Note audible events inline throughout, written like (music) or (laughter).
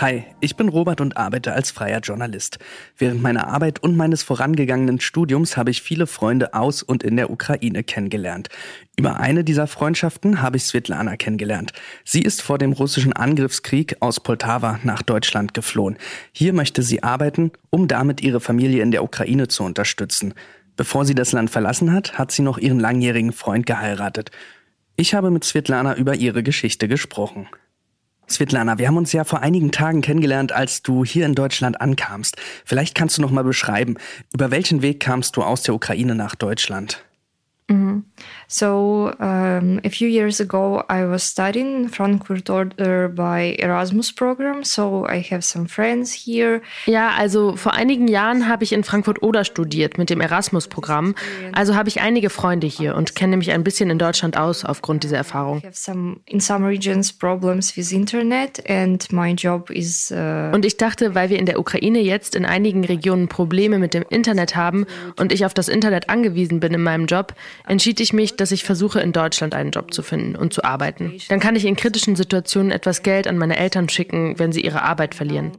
Hi, ich bin Robert und arbeite als freier Journalist. Während meiner Arbeit und meines vorangegangenen Studiums habe ich viele Freunde aus und in der Ukraine kennengelernt. Über eine dieser Freundschaften habe ich Svetlana kennengelernt. Sie ist vor dem russischen Angriffskrieg aus Poltawa nach Deutschland geflohen. Hier möchte sie arbeiten, um damit ihre Familie in der Ukraine zu unterstützen. Bevor sie das Land verlassen hat, hat sie noch ihren langjährigen Freund geheiratet. Ich habe mit Svetlana über ihre Geschichte gesprochen. Svetlana, wir haben uns ja vor einigen Tagen kennengelernt, als du hier in Deutschland ankamst. Vielleicht kannst du noch mal beschreiben, über welchen Weg kamst du aus der Ukraine nach Deutschland? So um, a few years ago, I was studying Frankfurt Order by Erasmus program. So I have some friends here. Ja, also vor einigen Jahren habe ich in Frankfurt Oder studiert mit dem Erasmus-Programm. Also habe ich einige Freunde hier und kenne mich ein bisschen in Deutschland aus aufgrund dieser Erfahrung. in some regions problems with internet and my job is. Uh und ich dachte, weil wir in der Ukraine jetzt in einigen Regionen Probleme mit dem Internet haben und ich auf das Internet angewiesen bin in meinem Job, entschied ich mich, dass ich versuche, in Deutschland einen Job zu finden und zu arbeiten. Dann kann ich in kritischen Situationen etwas Geld an meine Eltern schicken, wenn sie ihre Arbeit verlieren.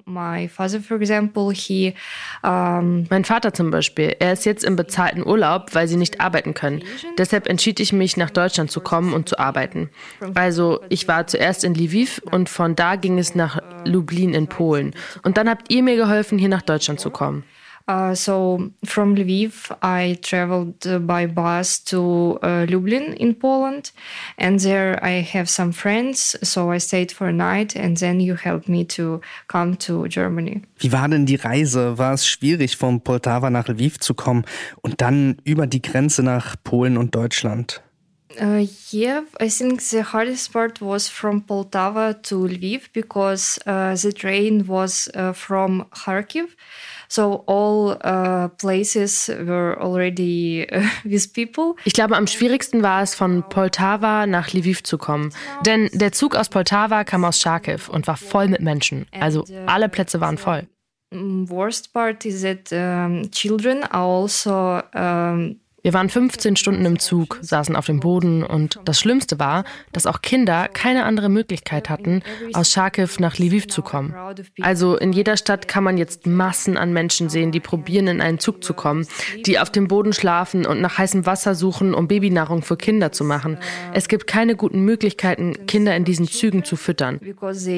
mein Vater zum Beispiel, er ist jetzt im bezahlten Urlaub, weil sie nicht arbeiten können. Deshalb entschied ich mich, nach Deutschland zu kommen und zu arbeiten. Also ich war zuerst in Lviv und von da ging es nach Lublin in Polen. Und dann habt ihr mir geholfen, hier nach Deutschland zu kommen. Uh, so from Lviv, I traveled uh, by bus to uh, Lublin in Poland, and there I have some friends. So I stayed for a night, and then you helped me to come to Germany. Wie war denn die Reise? War es schwierig, von Poltawa nach Lviv zu kommen und dann über die Grenze nach Polen und Deutschland? Uh, yeah, I think the hardest part was from Poltava to Lviv because uh, the train was uh, from Kharkiv. So all uh, places were already uh, (laughs) with people. Ich glaube, am schwierigsten war es, von Poltava nach Lviv zu kommen. Denn der Zug aus Poltava kam aus Charkiw und war voll mit Menschen. Also uh, alle Plätze waren voll. Worst part is that um, children are also um, wir waren 15 Stunden im Zug, saßen auf dem Boden und das Schlimmste war, dass auch Kinder keine andere Möglichkeit hatten, aus Charkiw nach Lviv zu kommen. Also in jeder Stadt kann man jetzt Massen an Menschen sehen, die probieren, in einen Zug zu kommen, die auf dem Boden schlafen und nach heißem Wasser suchen, um Babynahrung für Kinder zu machen. Es gibt keine guten Möglichkeiten, Kinder in diesen Zügen zu füttern. Because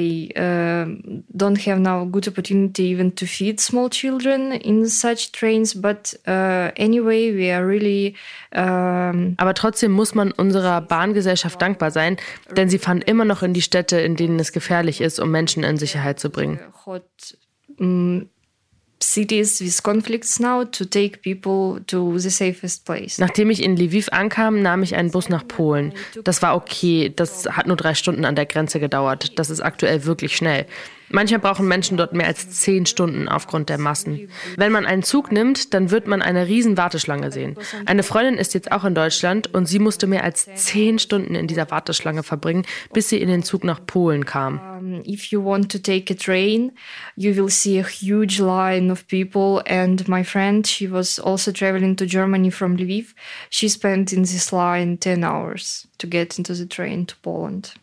really ähm, Aber trotzdem muss man unserer Bahngesellschaft dankbar sein, denn sie fahren immer noch in die Städte, in denen es gefährlich ist, um Menschen in Sicherheit zu bringen. Cities with conflicts now to take people to the safest place. Nachdem ich in Lviv ankam, nahm ich einen Bus nach Polen. Das war okay. Das hat nur drei Stunden an der Grenze gedauert. Das ist aktuell wirklich schnell. Manchmal brauchen Menschen dort mehr als zehn Stunden aufgrund der Massen. Wenn man einen Zug nimmt, dann wird man eine riesen Warteschlange sehen. Eine Freundin ist jetzt auch in Deutschland und sie musste mehr als zehn Stunden in dieser Warteschlange verbringen, bis sie in den Zug nach Polen kam. If you want to take a train, you will see a huge line of people. And my friend, she was also traveling to Germany from Lviv. She spent in this line 10 hours to get into the train to Poland.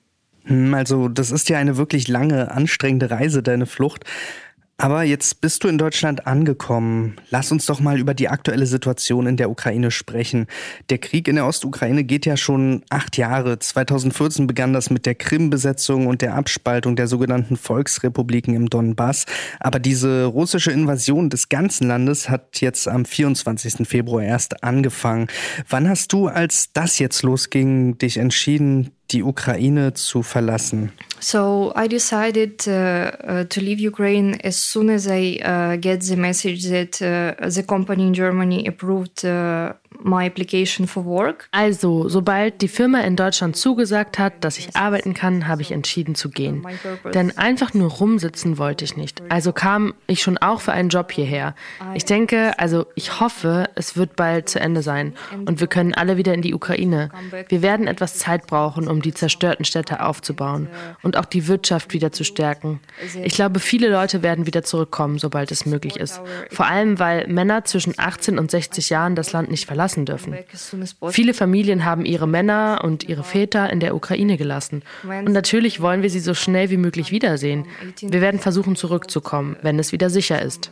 Hm, also, das ist ja eine wirklich lange, anstrengende Reise, deine Flucht. Aber jetzt bist du in Deutschland angekommen. Lass uns doch mal über die aktuelle Situation in der Ukraine sprechen. Der Krieg in der Ostukraine geht ja schon acht Jahre. 2014 begann das mit der Krim-Besetzung und der Abspaltung der sogenannten Volksrepubliken im Donbass. Aber diese russische Invasion des ganzen Landes hat jetzt am 24. Februar erst angefangen. Wann hast du, als das jetzt losging, dich entschieden, die Ukraine zu verlassen? So I decided uh, uh, to leave Ukraine as soon as I uh, get the message that uh, the company in Germany approved uh, my application for work. Also, sobald die Firma in Deutschland zugesagt hat, dass ich arbeiten kann, habe ich entschieden zu gehen. Denn einfach nur rumsitzen wollte ich nicht. Also kam ich schon auch für einen Job hierher. Ich denke, also ich hoffe, es wird bald zu Ende sein und wir können alle wieder in die Ukraine. Wir werden etwas Zeit brauchen, um die zerstörten Städte aufzubauen und auch die Wirtschaft wieder zu stärken. Ich glaube, viele Leute werden wieder zurückkommen, sobald es möglich ist. Vor allem, weil Männer zwischen 18 und 60 Jahren das Land nicht verlassen verlassen dürfen. Viele Familien haben ihre Männer und ihre Väter in der Ukraine gelassen. Und natürlich wollen wir sie so schnell wie möglich wiedersehen. Wir werden versuchen zurückzukommen, wenn es wieder sicher ist.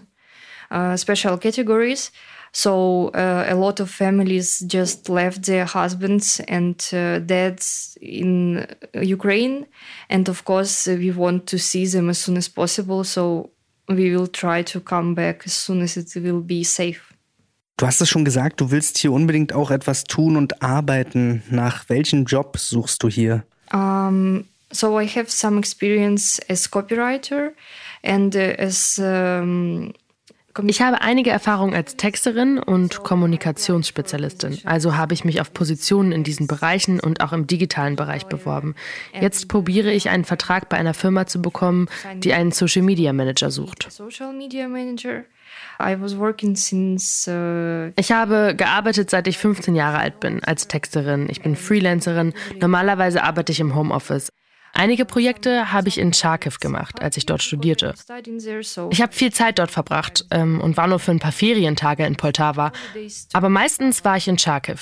Uh, special categories. So uh, a lot of families just left their husbands and uh, dads in Ukraine, and of course we want to see them as soon as possible. So we will try to come back as soon as it will be safe. Du hast es schon gesagt, du willst hier unbedingt auch etwas tun und arbeiten. Nach welchem Job suchst du hier? Um, so I have some experience as copywriter and as um, ich habe einige Erfahrungen als Texterin und Kommunikationsspezialistin, also habe ich mich auf Positionen in diesen Bereichen und auch im digitalen Bereich beworben. Jetzt probiere ich einen Vertrag bei einer Firma zu bekommen, die einen Social Media Manager sucht. Uh, ich habe gearbeitet, seit ich 15 Jahre alt bin, als Texterin. Ich bin Freelancerin. Normalerweise arbeite ich im Homeoffice. Einige Projekte habe ich in Charkiw gemacht, als ich dort studierte. Ich habe viel Zeit dort verbracht ähm, und war nur für ein paar Ferientage in Poltava. Aber meistens war ich in Charkiw.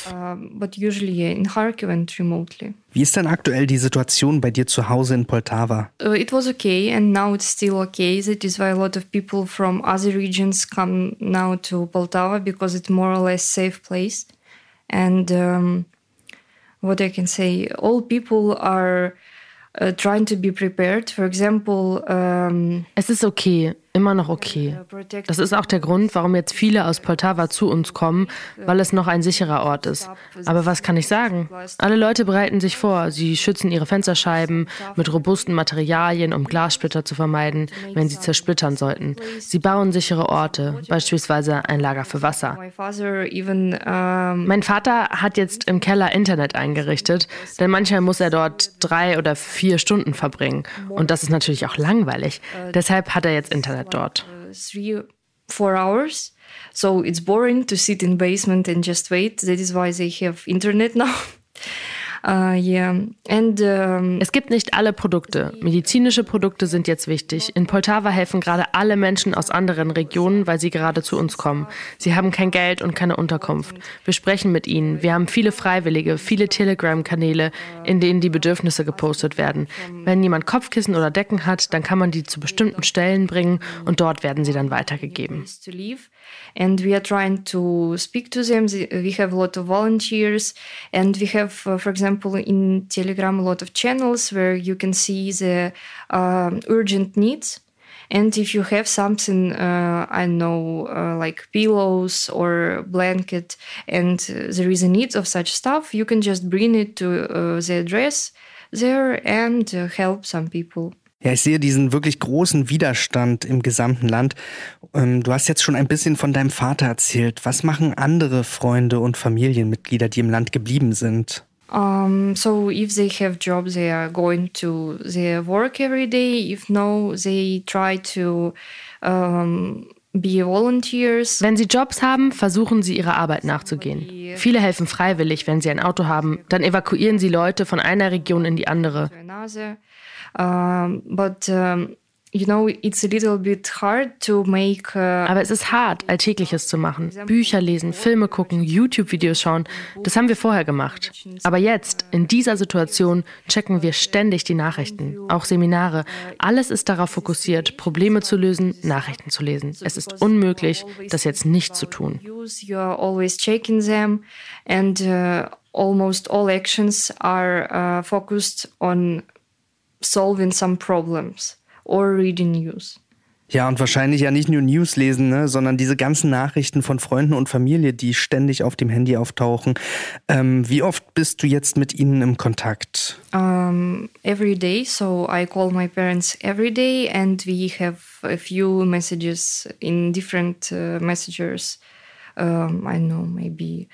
Wie ist denn aktuell die Situation bei dir zu Hause in Poltava? Uh, it was okay and now it's still okay. That is why a lot of people from other regions come now to Poltava because it's more or less safe place. And um, what I can say, all people are uh, trying to be prepared. For example, um, es ist okay, immer noch okay. Das ist auch der Grund, warum jetzt viele aus Poltava zu uns kommen, weil es noch ein sicherer Ort ist. Aber was kann ich sagen? Alle Leute bereiten sich vor. Sie schützen ihre Fensterscheiben mit robusten Materialien, um Glassplitter zu vermeiden, wenn sie zersplittern sollten. Sie bauen sichere Orte, beispielsweise ein Lager für Wasser. Mein Vater hat jetzt im Keller Internet eingerichtet, denn manchmal muss er dort drei oder vier Stunden verbringen. Und das ist natürlich auch langweilig. Deshalb hat er jetzt Internet dort. Uh, three, four hours. So it's boring to sit in basement and just wait. That is why they have internet (laughs) now. Uh, yeah. And, um, es gibt nicht alle Produkte. Medizinische Produkte sind jetzt wichtig. In Poltava helfen gerade alle Menschen aus anderen Regionen, weil sie gerade zu uns kommen. Sie haben kein Geld und keine Unterkunft. Wir sprechen mit ihnen. Wir haben viele Freiwillige, viele Telegram-Kanäle, in denen die Bedürfnisse gepostet werden. Wenn jemand Kopfkissen oder Decken hat, dann kann man die zu bestimmten Stellen bringen und dort werden sie dann weitergegeben. And we are trying to speak to them. We have a lot of volunteers and we have, uh, for example, in Telegram, a lot of channels where you can see the uh, urgent needs. And if you have something, uh, I know, uh, like pillows or blanket, and there is a need of such stuff, you can just bring it to uh, the address there and uh, help some people. Ja, ich sehe diesen wirklich großen Widerstand im gesamten Land. Ähm, du hast jetzt schon ein bisschen von deinem Vater erzählt. Was machen andere Freunde und Familienmitglieder, die im Land geblieben sind? Um, so if they have jobs, they are going to their work every day. If no, they try to um, be volunteers. Wenn sie Jobs haben, versuchen sie ihrer Arbeit nachzugehen. Viele helfen freiwillig, wenn sie ein Auto haben. Dann evakuieren sie Leute von einer Region in die andere. Um, but um, Uh, Aber es ist hart, Alltägliches zu machen. Bücher lesen, Filme gucken, YouTube-Videos schauen. Das haben wir vorher gemacht. Aber jetzt, in dieser Situation, checken wir ständig die Nachrichten, auch Seminare. Alles ist darauf fokussiert, Probleme zu lösen, Nachrichten zu lesen. Es ist unmöglich, das jetzt nicht zu tun. Uh, almost all actions are uh, focused on solving some problems or reading news. Ja, und wahrscheinlich ja nicht nur News lesen, ne, sondern diese ganzen Nachrichten von Freunden und Familie, die ständig auf dem Handy auftauchen. Ähm, wie oft bist du jetzt mit ihnen im Kontakt? Um, every day, so I call my parents every day and we have a few messages in different uh, messengers. Um, I know, maybe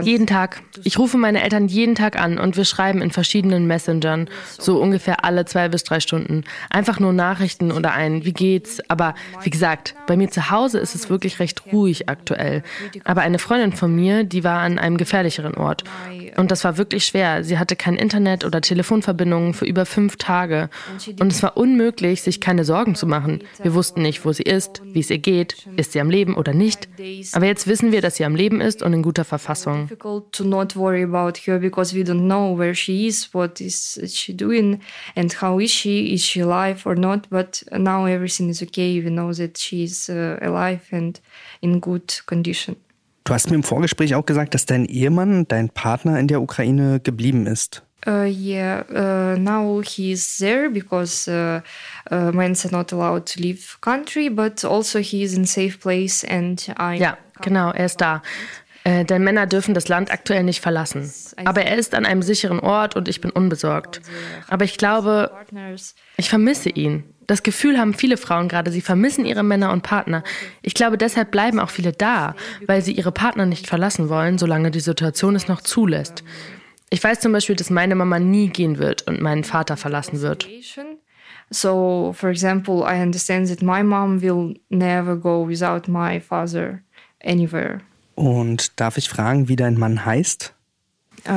jeden Tag. Ich rufe meine Eltern jeden Tag an und wir schreiben in verschiedenen Messengern, so ungefähr alle zwei bis drei Stunden. Einfach nur Nachrichten oder ein, wie geht's? Aber wie gesagt, bei mir zu Hause ist es wirklich recht ruhig aktuell. Aber eine Freundin von mir, die war an einem gefährlicheren Ort. Und das war wirklich schwer. Sie hatte kein Internet oder Telefonverbindungen für über fünf Tage. Und es war unmöglich, sich keine Sorgen zu machen. Wir wussten nicht, wo sie ist, wie es ihr geht, ist sie am Leben oder nicht. Aber jetzt wissen wir, dass sie am Leben ist und in guter Verfassung. It's difficult to not worry about her because we don't know where she is, what is she doing, and how is she? Is she alive or not? But now everything is okay. We know that she's uh, alive and in good condition. Du hast mir im Vorgespräch auch gesagt, dass dein Ehemann, dein Partner in der Ukraine geblieben ist. Uh, yeah, uh, now he's there because uh, uh, men are not allowed to leave country, but also he's in safe place and I. Ja, genau, er ist da. Äh, denn Männer dürfen das Land aktuell nicht verlassen. Aber er ist an einem sicheren Ort und ich bin unbesorgt. Aber ich glaube, ich vermisse ihn. Das Gefühl haben viele Frauen gerade, sie vermissen ihre Männer und Partner. Ich glaube, deshalb bleiben auch viele da, weil sie ihre Partner nicht verlassen wollen, solange die Situation es noch zulässt. Ich weiß zum Beispiel, dass meine Mama nie gehen wird und meinen Vater verlassen wird. So, for example, I understand that my mom will never go without my father anywhere. Und darf ich fragen, wie dein Mann heißt?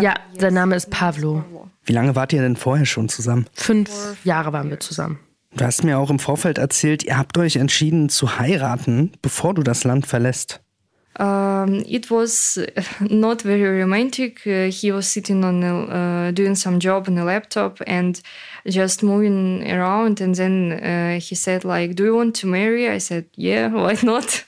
Ja, sein Name ist Pavlo. Wie lange wart ihr denn vorher schon zusammen? Fünf Jahre waren wir zusammen. Du hast mir auch im Vorfeld erzählt, ihr habt euch entschieden zu heiraten, bevor du das Land verlässt. Um, it was not very romantic. Uh, he was sitting on a, uh, doing some job on a laptop and just moving around, and then uh, he said, "Like, do you want to marry?" I said, "Yeah, why not?"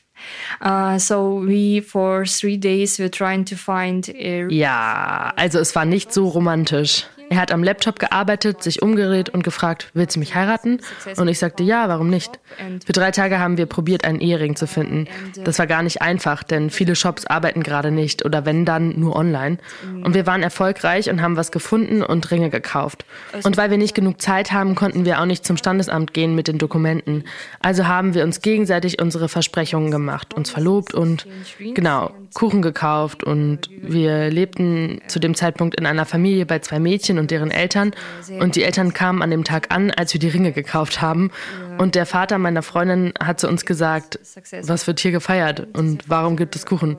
Uh, so we for three days we're trying to find a ja, also es war nicht so romantisch. Er hat am Laptop gearbeitet, sich umgedreht und gefragt, willst du mich heiraten? Und ich sagte, ja, warum nicht? Für drei Tage haben wir probiert, einen Ehering zu finden. Das war gar nicht einfach, denn viele Shops arbeiten gerade nicht oder wenn dann nur online. Und wir waren erfolgreich und haben was gefunden und Ringe gekauft. Und weil wir nicht genug Zeit haben, konnten wir auch nicht zum Standesamt gehen mit den Dokumenten. Also haben wir uns gegenseitig unsere Versprechungen gemacht, uns verlobt und genau, Kuchen gekauft und wir lebten zu dem Zeitpunkt in einer Familie bei zwei Mädchen und deren Eltern. Und die Eltern kamen an dem Tag an, als wir die Ringe gekauft haben. Und der Vater meiner Freundin hat zu uns gesagt, was wird hier gefeiert und warum gibt es Kuchen?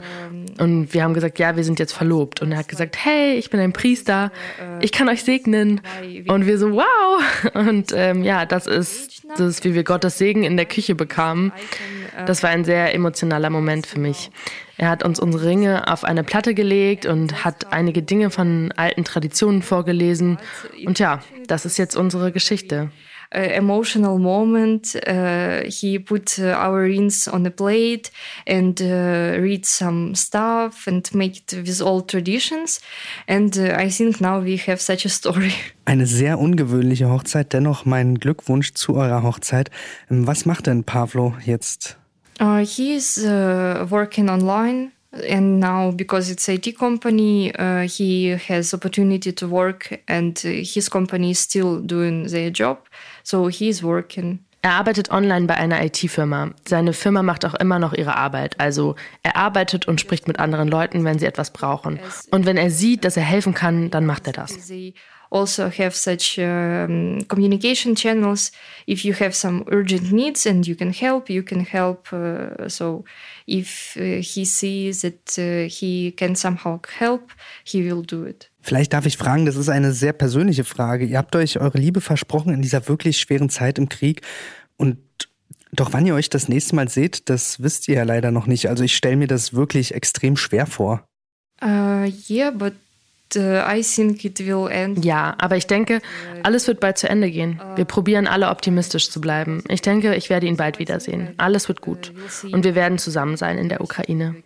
Und wir haben gesagt, ja, wir sind jetzt verlobt. Und er hat gesagt, hey, ich bin ein Priester, ich kann euch segnen. Und wir so, wow. Und ähm, ja, das ist das, wie wir Gottes Segen in der Küche bekamen. Das war ein sehr emotionaler Moment für mich. Er hat uns unsere Ringe auf eine Platte gelegt und hat einige Dinge von alten Traditionen vorgelesen. Und ja, das ist jetzt unsere Geschichte. Uh, emotional moment. Uh, he put uh, our rings on a plate and uh, read some stuff and make it with old traditions. And uh, I think now we have such a story. (laughs) Eine sehr ungewöhnliche Hochzeit. Dennoch mein Glückwunsch zu eurer Hochzeit. Ähm, was macht denn Pavlo jetzt? Uh, he is uh, working online and now because it's IT company, uh, he has opportunity to work and his company is still doing their job, so he is working. Er arbeitet online bei einer IT-Firma. Seine Firma macht auch immer noch ihre Arbeit. Also er arbeitet und spricht mit anderen Leuten, wenn sie etwas brauchen. Und wenn er sieht, dass er helfen kann, dann macht er das also have such um, communication channels. If you have some urgent needs and you can help, you can help. Uh, so if uh, he sees that uh, he can somehow help, he will do it. Vielleicht darf ich fragen, das ist eine sehr persönliche Frage. Ihr habt euch eure Liebe versprochen in dieser wirklich schweren Zeit im Krieg. Und doch wann ihr euch das nächste Mal seht, das wisst ihr ja leider noch nicht. Also ich stelle mir das wirklich extrem schwer vor. Uh, yeah, but I think it will end. Ja, aber ich denke, alles wird bald zu Ende gehen. Wir probieren alle optimistisch zu bleiben. Ich denke, ich werde ihn bald wiedersehen. Alles wird gut. Und wir werden zusammen sein in der Ukraine.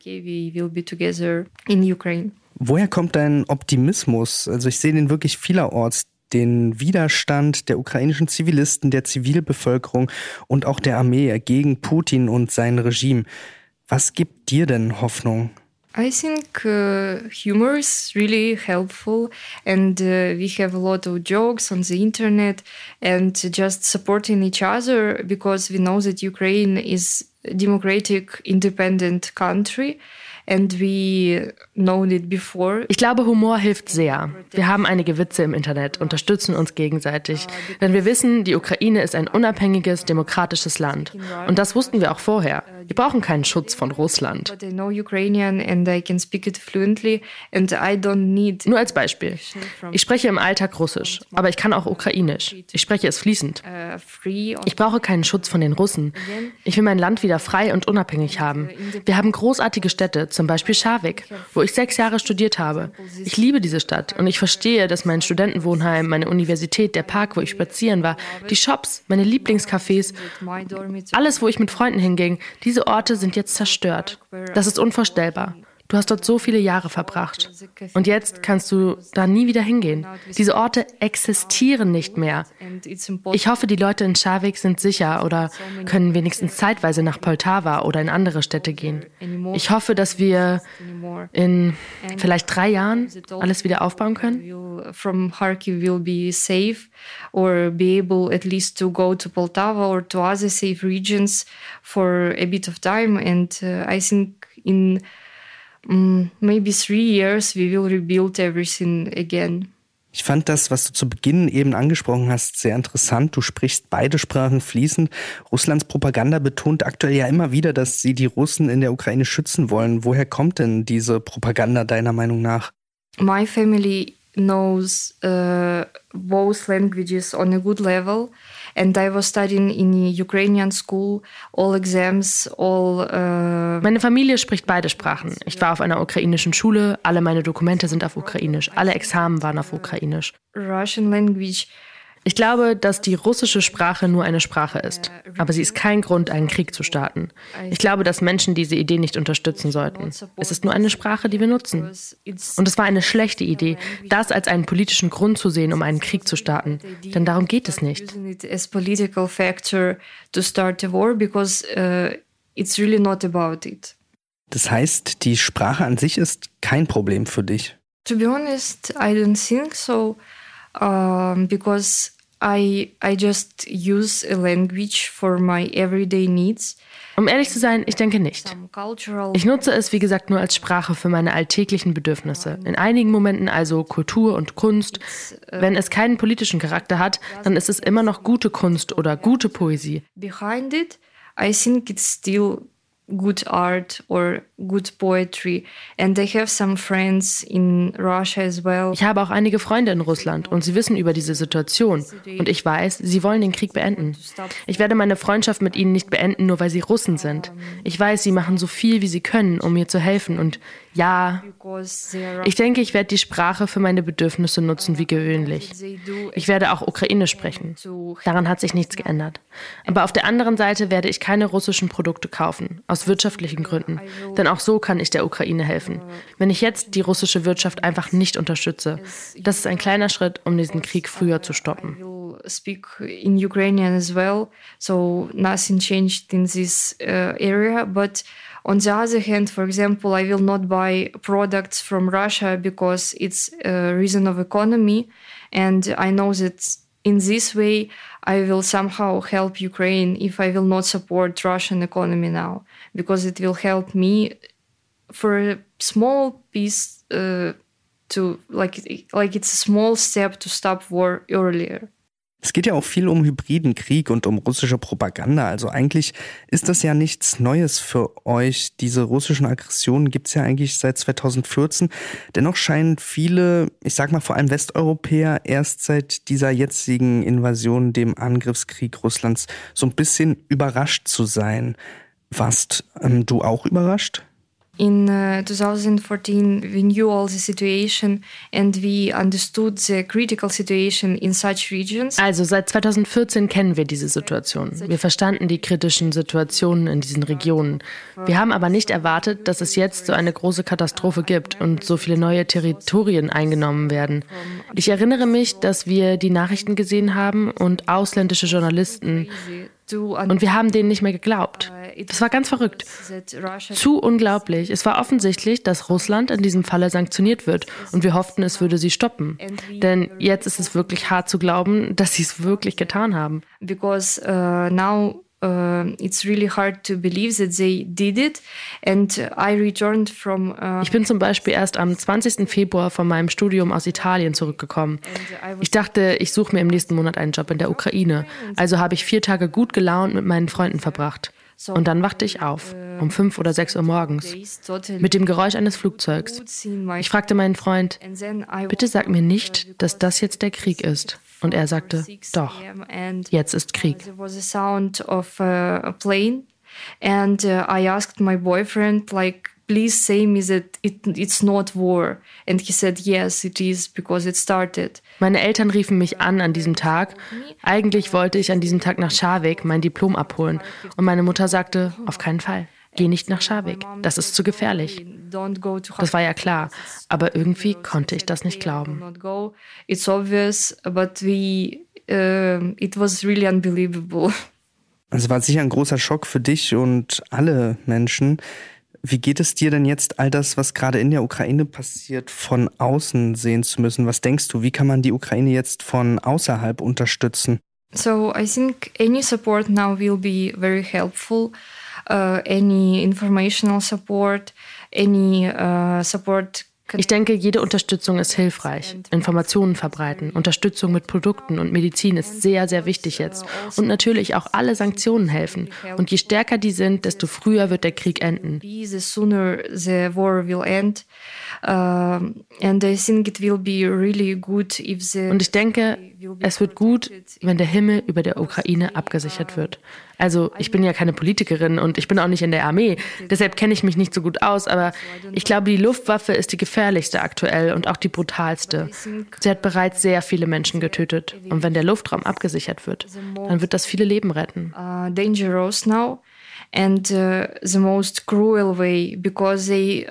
Woher kommt dein Optimismus? Also ich sehe den wirklich vielerorts den Widerstand der ukrainischen Zivilisten, der Zivilbevölkerung und auch der Armee gegen Putin und sein Regime. Was gibt dir denn Hoffnung? I think uh, humor is really helpful, and uh, we have a lot of jokes on the internet, and just supporting each other because we know that Ukraine is democratic, independent country, and we known it before. Ich glaube, Humor hilft sehr. Wir haben einige Witze im Internet, unterstützen uns gegenseitig. Denn wir wissen, die Ukraine ist ein unabhängiges, demokratisches Land. Und das wussten wir auch vorher. Wir brauchen keinen Schutz von Russland. Nur als Beispiel. Ich spreche im Alltag Russisch, aber ich kann auch Ukrainisch. Ich spreche es fließend. Ich brauche keinen Schutz von den Russen. Ich will mein Land wieder frei und unabhängig haben. Wir haben großartige Städte, zum Beispiel Scharwig, wo ich sechs Jahre studiert habe. Ich liebe diese Stadt und ich verstehe, dass mein Studentenwohnheim, meine Universität, der Park, wo ich spazieren war, die Shops, meine Lieblingscafés, alles, wo ich mit Freunden hinging, diese Orte sind jetzt zerstört. Das ist unvorstellbar. Du hast dort so viele Jahre verbracht. Und jetzt kannst du da nie wieder hingehen. Diese Orte existieren nicht mehr. Ich hoffe, die Leute in Scharwig sind sicher oder können wenigstens zeitweise nach Poltava oder in andere Städte gehen. Ich hoffe, dass wir in vielleicht drei Jahren alles wieder aufbauen können. From Kharkiv will be safe or be able at least to go to Poltava or to other safe regions for a bit of time. And uh, I think in maybe three years we will rebuild everything again. Ich fand das, was du zu Beginn eben angesprochen hast, sehr interessant. Du sprichst beide Sprachen fließend. Russlands Propaganda betont aktuell ja immer wieder, dass sie die Russen in der Ukraine schützen wollen. Woher kommt denn diese Propaganda deiner Meinung nach? My family knows uh, both languages on a good level. And I was studying in Ukrainian school, all exams, all. Uh meine Familie spricht beide Sprachen. Ich war auf einer ukrainischen Schule, alle meine Dokumente sind auf Ukrainisch, alle Examen waren auf Ukrainisch. Russian language ich glaube, dass die russische Sprache nur eine Sprache ist, aber sie ist kein Grund, einen Krieg zu starten. Ich glaube, dass Menschen diese Idee nicht unterstützen sollten. Es ist nur eine Sprache, die wir nutzen. Und es war eine schlechte Idee, das als einen politischen Grund zu sehen, um einen Krieg zu starten. Denn darum geht es nicht. Das heißt, die Sprache an sich ist kein Problem für dich. To be honest, I don't think so, um, because I, I just use a language for my everyday needs. Um ehrlich zu sein, ich denke nicht. Ich nutze es, wie gesagt, nur als Sprache für meine alltäglichen Bedürfnisse. In einigen Momenten also Kultur und Kunst. Wenn es keinen politischen Charakter hat, dann ist es immer noch gute Kunst oder gute Poesie. Behind it, I think it's still good art or good poetry and I have some friends in Russia as well. Ich habe auch einige Freunde in Russland und sie wissen über diese Situation und ich weiß, sie wollen den Krieg beenden. Ich werde meine Freundschaft mit ihnen nicht beenden, nur weil sie Russen sind. Ich weiß, sie machen so viel wie sie können, um mir zu helfen und ja, ich denke, ich werde die Sprache für meine Bedürfnisse nutzen wie gewöhnlich. Ich werde auch Ukrainisch sprechen. Daran hat sich nichts geändert. Aber auf der anderen Seite werde ich keine russischen Produkte kaufen, aus wirtschaftlichen Gründen. Denn auch so kann ich der Ukraine helfen. Wenn ich jetzt die russische Wirtschaft einfach nicht unterstütze, das ist ein kleiner Schritt, um diesen Krieg früher zu stoppen. speak in Ukrainian as well, so nothing changed in this uh, area, but On the other hand, for example, I will not buy products from Russia because it's a reason of economy. And I know that in this way, I will somehow help Ukraine if I will not support Russian economy now, because it will help me for a small piece uh, to like like it's a small step to stop war earlier. Es geht ja auch viel um hybriden Krieg und um russische Propaganda. Also eigentlich ist das ja nichts Neues für euch. Diese russischen Aggressionen gibt's ja eigentlich seit 2014. Dennoch scheinen viele, ich sag mal vor allem Westeuropäer, erst seit dieser jetzigen Invasion, dem Angriffskrieg Russlands, so ein bisschen überrascht zu sein. Warst ähm, du auch überrascht? In uh, 2014, we knew all the situation and we understood the critical situation in such regions. Also seit 2014 kennen wir diese Situation. Wir verstanden die kritischen Situationen in diesen Regionen. Wir haben aber nicht erwartet, dass es jetzt so eine große Katastrophe gibt und so viele neue Territorien eingenommen werden. Ich erinnere mich, dass wir die Nachrichten gesehen haben und ausländische Journalisten und wir haben denen nicht mehr geglaubt. Das war ganz verrückt. Zu unglaublich. Es war offensichtlich, dass Russland in diesem Falle sanktioniert wird und wir hofften, es würde sie stoppen. Denn jetzt ist es wirklich hart zu glauben, dass sie es wirklich getan haben. Because uh, now it's really hard to believe that they did it. And I returned from. Uh, ich bin zum Beispiel erst am 20. Februar von meinem Studium aus Italien zurückgekommen. Ich dachte, ich suche mir im nächsten Monat einen Job in der Ukraine. Also habe ich vier Tage gut gelaunt mit meinen Freunden verbracht. Und dann wachte ich auf, um fünf oder sechs Uhr morgens, mit dem Geräusch eines Flugzeugs. Ich fragte meinen Freund, bitte sag mir nicht, dass das jetzt der Krieg ist. Und er sagte, doch, jetzt ist Krieg. And uh, I asked my boyfriend, like, please say me that it, it's not war. And he said, yes, it is, because it started. Meine Eltern riefen mich an an diesem Tag. Eigentlich wollte ich an diesem Tag nach Scharweg mein Diplom abholen. Und meine Mutter sagte, auf keinen Fall. Geh nicht nach Scharweg. Das ist zu gefährlich. Das war ja klar. Aber irgendwie konnte ich das nicht glauben. It's obvious, but we, uh, it was really unbelievable. Es war sicher ein großer Schock für dich und alle Menschen. Wie geht es dir denn jetzt, all das, was gerade in der Ukraine passiert, von außen sehen zu müssen? Was denkst du, wie kann man die Ukraine jetzt von außerhalb unterstützen? So I think any support now will be very helpful. Uh, any informational support, any uh, support ich denke, jede Unterstützung ist hilfreich. Informationen verbreiten, Unterstützung mit Produkten und Medizin ist sehr, sehr wichtig jetzt. Und natürlich auch alle Sanktionen helfen. Und je stärker die sind, desto früher wird der Krieg enden. Und ich denke, es wird gut, wenn der Himmel über der Ukraine abgesichert wird. Also ich bin ja keine Politikerin und ich bin auch nicht in der Armee, deshalb kenne ich mich nicht so gut aus, aber ich glaube, die Luftwaffe ist die gefährlichste aktuell und auch die brutalste. Sie hat bereits sehr viele Menschen getötet und wenn der Luftraum abgesichert wird, dann wird das viele Leben retten. Uh, dangerous now and uh, the most cruel way because they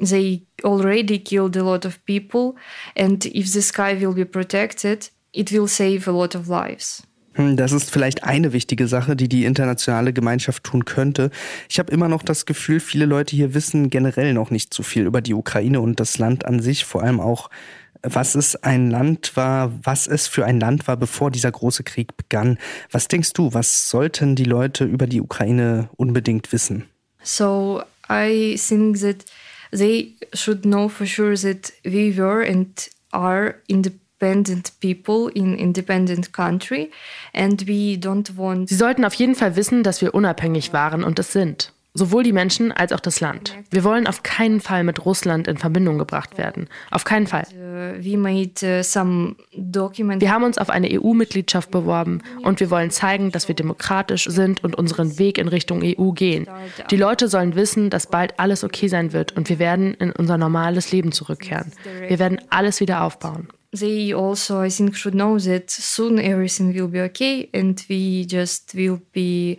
they already killed a lot of people and if the sky will be protected, it will save a lot of lives. Hm, das ist vielleicht eine wichtige Sache, die die internationale Gemeinschaft tun könnte. Ich habe immer noch das Gefühl, viele Leute hier wissen generell noch nicht so viel über die Ukraine und das Land an sich, vor allem auch, was es ein Land war, was es für ein Land war, bevor dieser große Krieg begann. Was denkst du, was sollten die Leute über die Ukraine unbedingt wissen? So, I think that they should know for sure that we were and are in independent country and we don't want Sie sollten auf jeden Fall wissen, dass wir unabhängig waren und es sind. Sowohl die Menschen als auch das Land. Wir wollen auf keinen Fall mit Russland in Verbindung gebracht werden. Auf keinen Fall. Uh, uh, wir haben uns auf eine EU-Mitgliedschaft beworben und wir wollen zeigen, dass wir demokratisch sind und unseren Weg in Richtung EU gehen. Die Leute sollen wissen, dass bald alles okay sein wird und wir werden in unser normales Leben zurückkehren. Wir werden alles wieder aufbauen they also i think should know that soon everything will be okay and we just will be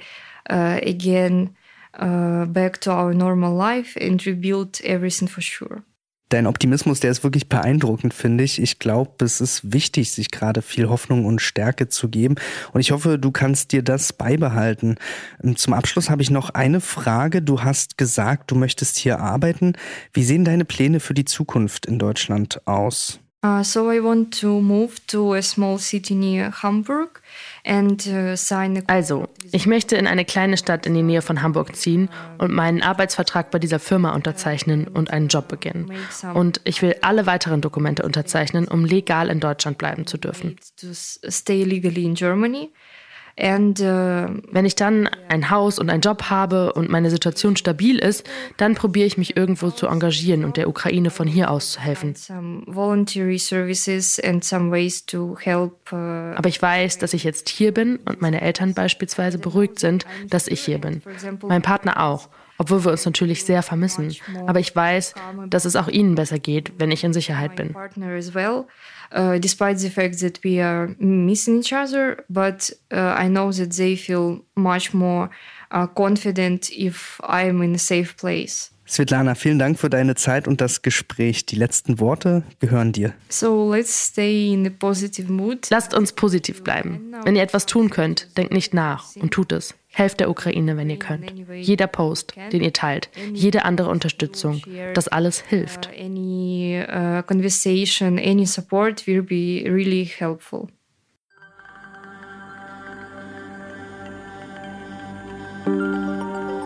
uh, again uh, back to our normal life and rebuild everything for sure Dein Optimismus, der ist wirklich beeindruckend, finde ich. Ich glaube, es ist wichtig, sich gerade viel Hoffnung und Stärke zu geben. Und ich hoffe, du kannst dir das beibehalten. Ähm, zum Abschluss habe ich noch eine Frage. Du hast gesagt, du möchtest hier arbeiten. Wie sehen deine Pläne für die Zukunft in Deutschland aus? Uh, so I want to move to a small city near Hamburg Uh, also, ich möchte in eine kleine Stadt in die Nähe von Hamburg ziehen und meinen Arbeitsvertrag bei dieser Firma unterzeichnen und einen Job beginnen. Und ich will alle weiteren Dokumente unterzeichnen, um legal in Deutschland bleiben zu dürfen. Und, äh, Wenn ich dann ein Haus und einen Job habe und meine Situation stabil ist, dann probiere ich mich irgendwo zu engagieren und der Ukraine von hier aus zu helfen. Uh, Aber ich weiß, dass ich jetzt hier bin und meine Eltern beispielsweise beruhigt sind, dass ich hier bin. Mein Partner auch obwohl wir uns natürlich sehr vermissen. Aber ich weiß, dass es auch ihnen besser geht, wenn ich in Sicherheit bin. Uh, despite the fact that we are missing each other, but uh, I know that they feel much more uh, confident if I'm in a safe place. Svetlana, vielen Dank für deine Zeit und das Gespräch. Die letzten Worte gehören dir. So let's stay in a positive mood. Lasst uns positiv bleiben. Wenn ihr etwas tun könnt, denkt nicht nach und tut es. Helft der Ukraine, wenn ihr könnt. Jeder Post, den ihr teilt, jede andere Unterstützung, das alles hilft. Any uh, conversation, any support will be really helpful.